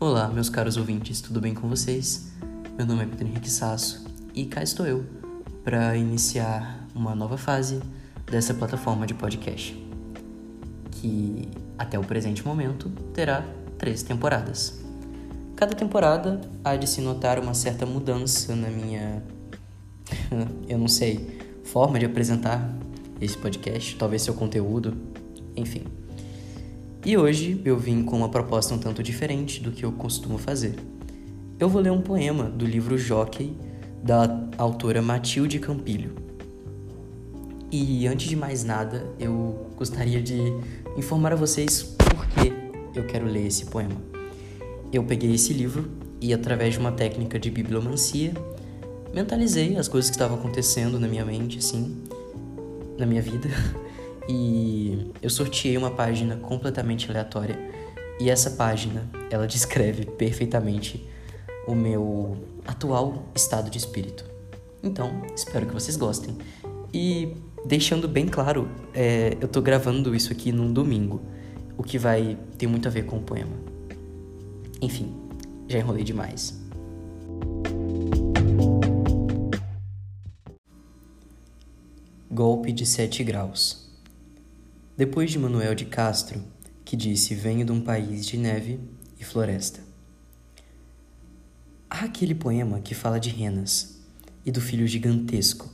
Olá, meus caros ouvintes, tudo bem com vocês? Meu nome é Pedro Henrique Sasso e cá estou eu para iniciar uma nova fase dessa plataforma de podcast, que até o presente momento terá três temporadas. Cada temporada há de se notar uma certa mudança na minha, eu não sei, forma de apresentar esse podcast, talvez seu conteúdo, enfim. E hoje eu vim com uma proposta um tanto diferente do que eu costumo fazer. Eu vou ler um poema do livro Jockey, da autora Matilde Campilho. E antes de mais nada, eu gostaria de informar a vocês por que eu quero ler esse poema. Eu peguei esse livro e, através de uma técnica de bibliomancia, mentalizei as coisas que estavam acontecendo na minha mente, assim, na minha vida. e eu sorteei uma página completamente aleatória e essa página ela descreve perfeitamente o meu atual estado de espírito. Então, espero que vocês gostem. E deixando bem claro, é, eu tô gravando isso aqui num domingo, o que vai ter muito a ver com o poema. Enfim, já enrolei demais. Golpe de sete graus. Depois de Manuel de Castro, que disse: Venho de um país de neve e floresta. Há aquele poema que fala de renas e do filho gigantesco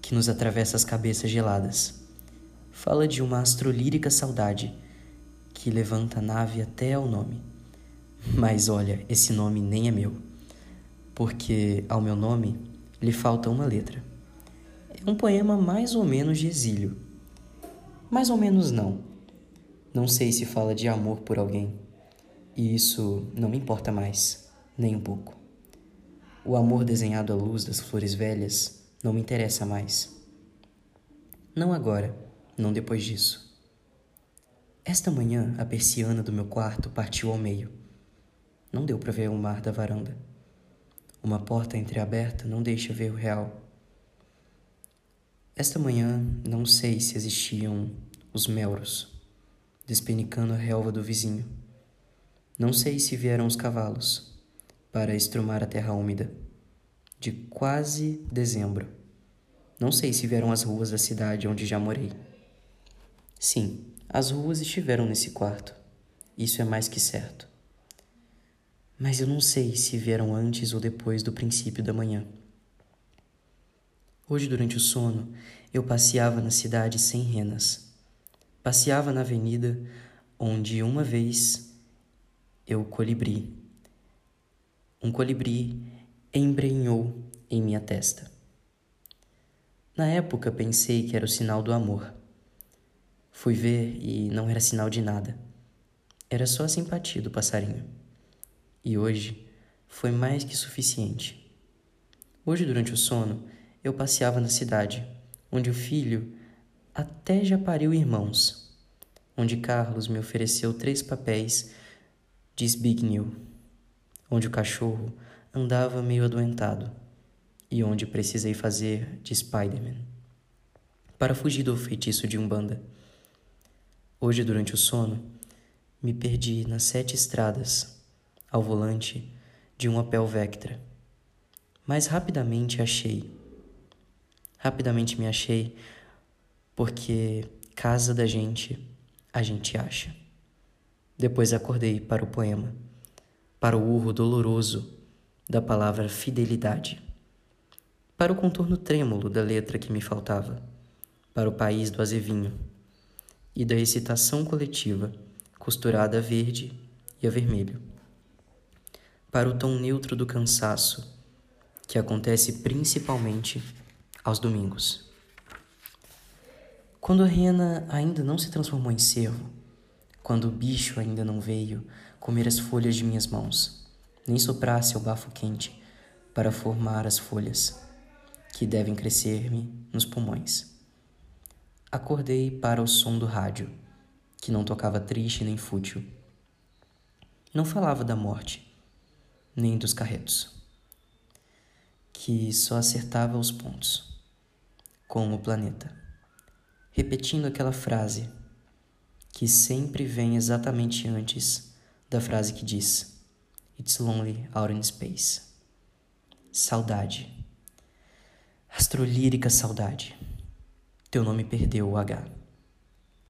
que nos atravessa as cabeças geladas. Fala de uma astrolírica saudade que levanta a nave até ao nome. Mas olha, esse nome nem é meu, porque ao meu nome lhe falta uma letra. É um poema mais ou menos de exílio mais ou menos não. Não sei se fala de amor por alguém. E isso não me importa mais, nem um pouco. O amor desenhado à luz das flores velhas não me interessa mais. Não agora, não depois disso. Esta manhã a persiana do meu quarto partiu ao meio. Não deu para ver o mar da varanda. Uma porta entreaberta não deixa ver o real. Esta manhã não sei se existiam os melros, despenicando a relva do vizinho. Não sei se vieram os cavalos para estrumar a terra úmida, de quase dezembro. Não sei se vieram as ruas da cidade onde já morei. Sim, as ruas estiveram nesse quarto. Isso é mais que certo. Mas eu não sei se vieram antes ou depois do princípio da manhã. Hoje, durante o sono, eu passeava na cidade sem renas. Passeava na avenida onde uma vez eu colibri. Um colibri embrenhou em minha testa. Na época pensei que era o sinal do amor. Fui ver e não era sinal de nada. Era só a simpatia do passarinho. E hoje foi mais que suficiente. Hoje, durante o sono, eu passeava na cidade, onde o filho até já pariu irmãos, onde Carlos me ofereceu três papéis de Zbigniew, onde o cachorro andava meio adoentado e onde precisei fazer de Spider-Man para fugir do feitiço de Umbanda. Hoje, durante o sono, me perdi nas sete estradas, ao volante de um Opel Vectra. Mas rapidamente achei Rapidamente me achei, porque casa da gente, a gente acha. Depois acordei para o poema, para o urro doloroso da palavra fidelidade, para o contorno trêmulo da letra que me faltava, para o país do azevinho e da excitação coletiva costurada a verde e a vermelho, para o tom neutro do cansaço que acontece principalmente aos domingos. Quando a rena ainda não se transformou em cervo, quando o bicho ainda não veio comer as folhas de minhas mãos, nem soprar seu bafo quente para formar as folhas que devem crescer-me nos pulmões. Acordei para o som do rádio, que não tocava triste nem fútil. Não falava da morte, nem dos carretos, que só acertava os pontos com o planeta, repetindo aquela frase que sempre vem exatamente antes da frase que diz: It's lonely out in space. Saudade. Astrolírica saudade. Teu nome perdeu o H.